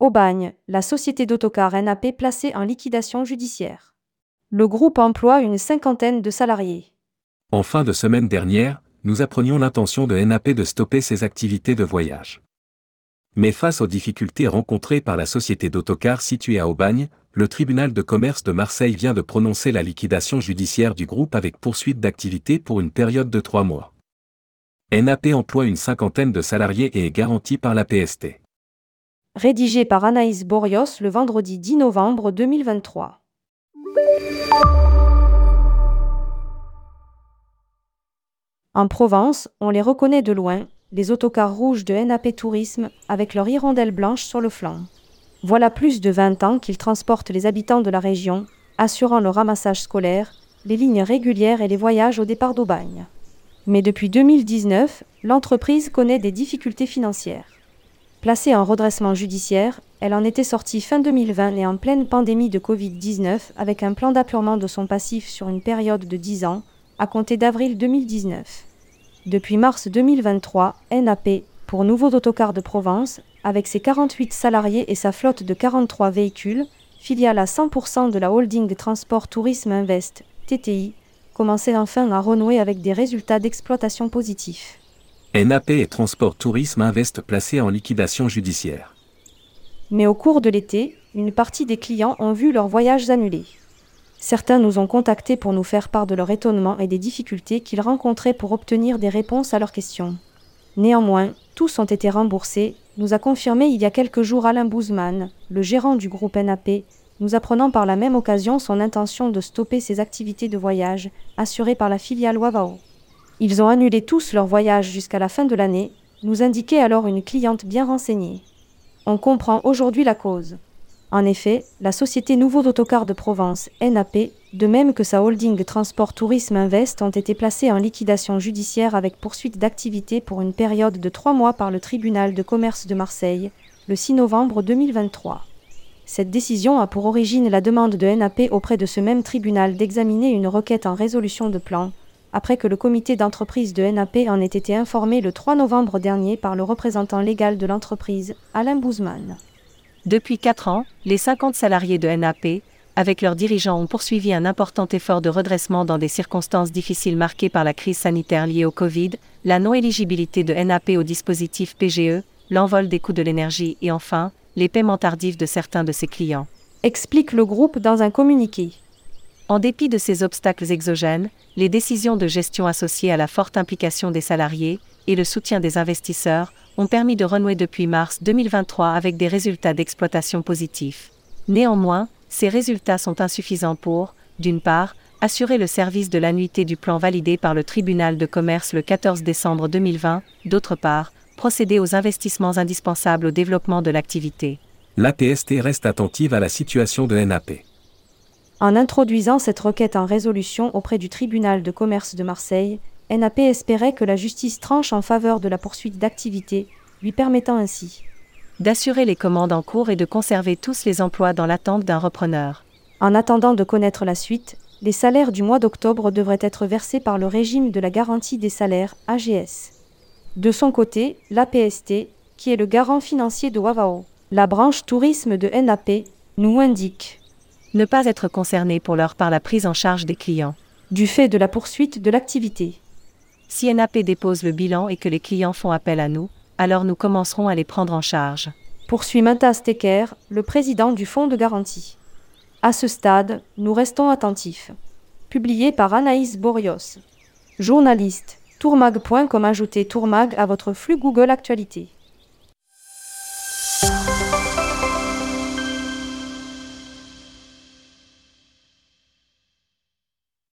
Au bagne, la société d'autocar NAP placée en liquidation judiciaire. Le groupe emploie une cinquantaine de salariés. En fin de semaine dernière, nous apprenions l'intention de NAP de stopper ses activités de voyage. Mais face aux difficultés rencontrées par la société d'autocar située à Aubagne, le tribunal de commerce de Marseille vient de prononcer la liquidation judiciaire du groupe avec poursuite d'activité pour une période de trois mois. NAP emploie une cinquantaine de salariés et est garanti par la PST. Rédigé par Anaïs Borios le vendredi 10 novembre 2023. En Provence, on les reconnaît de loin, les autocars rouges de NAP Tourisme avec leur hirondelle blanche sur le flanc. Voilà plus de 20 ans qu'ils transportent les habitants de la région, assurant le ramassage scolaire, les lignes régulières et les voyages au départ d'Aubagne. Mais depuis 2019, l'entreprise connaît des difficultés financières. Placée en redressement judiciaire, elle en était sortie fin 2020 et en pleine pandémie de Covid-19 avec un plan d'appurement de son passif sur une période de 10 ans, à compter d'avril 2019. Depuis mars 2023, NAP, pour Nouveau Autocars de Provence, avec ses 48 salariés et sa flotte de 43 véhicules, filiale à 100% de la holding des transports Tourisme Invest, TTI, commençait enfin à renouer avec des résultats d'exploitation positifs. NAP et Transport Tourisme Invest placés en liquidation judiciaire. Mais au cours de l'été, une partie des clients ont vu leurs voyages annulés. Certains nous ont contactés pour nous faire part de leur étonnement et des difficultés qu'ils rencontraient pour obtenir des réponses à leurs questions. Néanmoins, tous ont été remboursés, nous a confirmé il y a quelques jours Alain Bouzman, le gérant du groupe NAP, nous apprenant par la même occasion son intention de stopper ses activités de voyage, assurées par la filiale Wavao. Ils ont annulé tous leurs voyages jusqu'à la fin de l'année, nous indiquait alors une cliente bien renseignée. On comprend aujourd'hui la cause. En effet, la société Nouveau d'Autocar de Provence, NAP, de même que sa holding Transport Tourisme Invest, ont été placés en liquidation judiciaire avec poursuite d'activité pour une période de trois mois par le tribunal de commerce de Marseille, le 6 novembre 2023. Cette décision a pour origine la demande de NAP auprès de ce même tribunal d'examiner une requête en résolution de plan, après que le comité d'entreprise de NAP en ait été informé le 3 novembre dernier par le représentant légal de l'entreprise, Alain Bouzman. Depuis quatre ans, les 50 salariés de NAP, avec leurs dirigeants, ont poursuivi un important effort de redressement dans des circonstances difficiles marquées par la crise sanitaire liée au Covid, la non-éligibilité de NAP au dispositif PGE, l'envol des coûts de l'énergie et enfin, les paiements tardifs de certains de ses clients. Explique le groupe dans un communiqué. En dépit de ces obstacles exogènes, les décisions de gestion associées à la forte implication des salariés et le soutien des investisseurs ont permis de renouer depuis mars 2023 avec des résultats d'exploitation positifs. Néanmoins, ces résultats sont insuffisants pour, d'une part, assurer le service de l'annuité du plan validé par le tribunal de commerce le 14 décembre 2020, d'autre part, procéder aux investissements indispensables au développement de l'activité. L'APST reste attentive à la situation de NAP. En introduisant cette requête en résolution auprès du tribunal de commerce de Marseille, NAP espérait que la justice tranche en faveur de la poursuite d'activité, lui permettant ainsi d'assurer les commandes en cours et de conserver tous les emplois dans l'attente d'un repreneur. En attendant de connaître la suite, les salaires du mois d'octobre devraient être versés par le régime de la garantie des salaires AGS. De son côté, l'APST, qui est le garant financier de Wavao, la branche tourisme de NAP, nous indique ne pas être concerné pour l'heure par la prise en charge des clients. Du fait de la poursuite de l'activité. Si NAP dépose le bilan et que les clients font appel à nous, alors nous commencerons à les prendre en charge. Poursuit Matas Tecker, le président du fonds de garantie. À ce stade, nous restons attentifs. Publié par Anaïs Borios. Journaliste, tourmag.com ajoutez tourmag à votre flux Google Actualité.